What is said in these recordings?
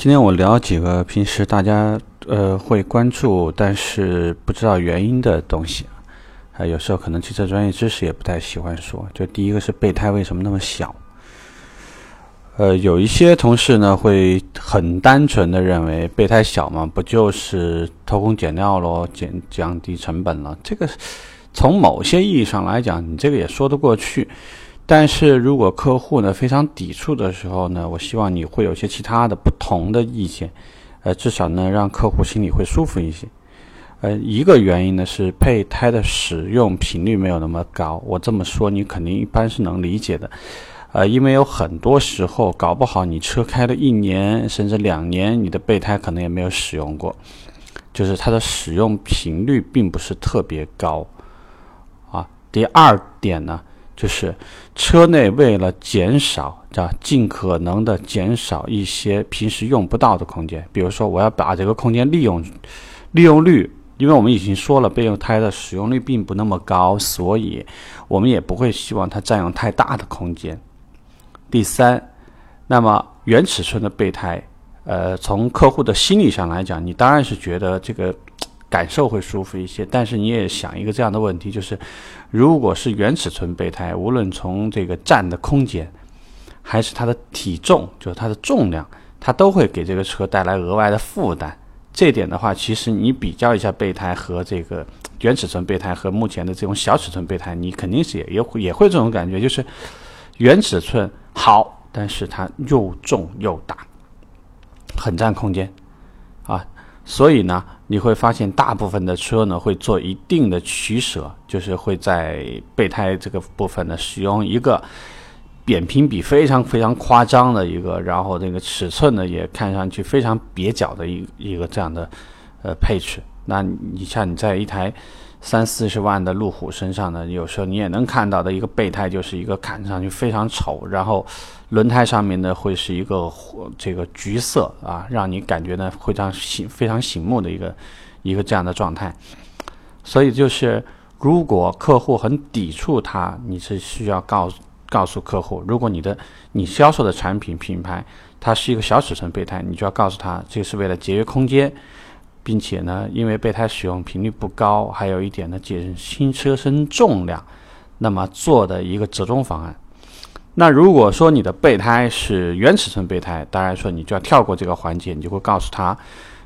今天我聊几个平时大家呃会关注，但是不知道原因的东西啊。有时候可能汽车专业知识也不太喜欢说。就第一个是备胎为什么那么小？呃，有一些同事呢会很单纯的认为备胎小嘛，不就是偷工减料咯，减降低成本了？这个从某些意义上来讲，你这个也说得过去。但是如果客户呢非常抵触的时候呢，我希望你会有些其他的不同的意见，呃，至少呢让客户心里会舒服一些。呃，一个原因呢是备胎的使用频率没有那么高，我这么说你肯定一般是能理解的。呃，因为有很多时候搞不好你车开了一年甚至两年，你的备胎可能也没有使用过，就是它的使用频率并不是特别高。啊，第二点呢。就是车内为了减少，叫尽可能的减少一些平时用不到的空间。比如说，我要把这个空间利用利用率，因为我们已经说了，备用胎的使用率并不那么高，所以我们也不会希望它占用太大的空间。第三，那么原尺寸的备胎，呃，从客户的心理上来讲，你当然是觉得这个。感受会舒服一些，但是你也想一个这样的问题，就是如果是原尺寸备胎，无论从这个占的空间，还是它的体重，就是它的重量，它都会给这个车带来额外的负担。这点的话，其实你比较一下备胎和这个原尺寸备胎和目前的这种小尺寸备胎，你肯定是也也会也会这种感觉，就是原尺寸好，但是它又重又大，很占空间啊。所以呢，你会发现大部分的车呢会做一定的取舍，就是会在备胎这个部分呢使用一个扁平比非常非常夸张的一个，然后这个尺寸呢也看上去非常蹩脚的一一个这样的呃配置。那你像你在一台。三四十万的路虎身上呢，有时候你也能看到的一个备胎，就是一个看上去非常丑，然后轮胎上面呢会是一个这个橘色啊，让你感觉呢非常醒非常醒目的一个一个这样的状态。所以就是如果客户很抵触它，你是需要告告诉客户，如果你的你销售的产品品牌它是一个小尺寸备胎，你就要告诉他，这是为了节约空间。并且呢，因为备胎使用频率不高，还有一点呢，减轻车身重量，那么做的一个折中方案。那如果说你的备胎是原尺寸备胎，当然说你就要跳过这个环节，你就会告诉他，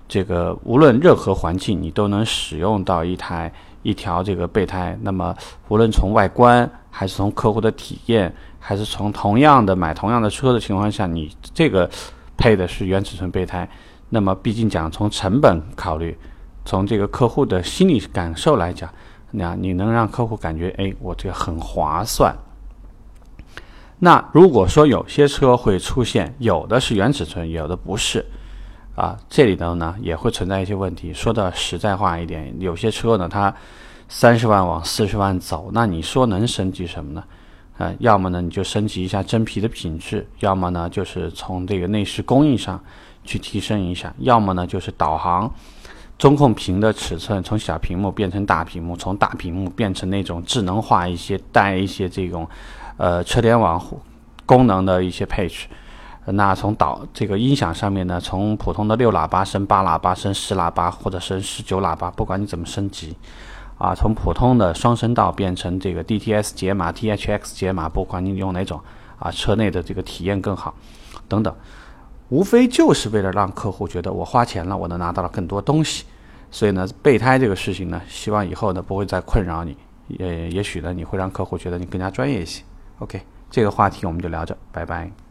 这个无论任何环境你都能使用到一台一条这个备胎。那么无论从外观，还是从客户的体验，还是从同样的买同样的车的情况下，你这个配的是原尺寸备胎。那么，毕竟讲从成本考虑，从这个客户的心理感受来讲，那你能让客户感觉，哎，我这个很划算。那如果说有些车会出现，有的是原尺寸，有的不是，啊，这里头呢也会存在一些问题。说的实在话一点，有些车呢，它三十万往四十万走，那你说能升级什么呢？啊，要么呢你就升级一下真皮的品质，要么呢就是从这个内饰工艺上。去提升一下，要么呢就是导航中控屏的尺寸从小屏幕变成大屏幕，从大屏幕变成那种智能化一些带一些这种呃车联网功能的一些配置。那从导这个音响上面呢，从普通的六喇叭升八喇叭升十喇叭或者升十九喇叭，不管你怎么升级啊，从普通的双声道变成这个 DTS 解码 THX 解码，不管你用哪种啊，车内的这个体验更好等等。无非就是为了让客户觉得我花钱了，我能拿到了更多东西。所以呢，备胎这个事情呢，希望以后呢不会再困扰你。也也许呢，你会让客户觉得你更加专业一些。OK，这个话题我们就聊着，拜拜。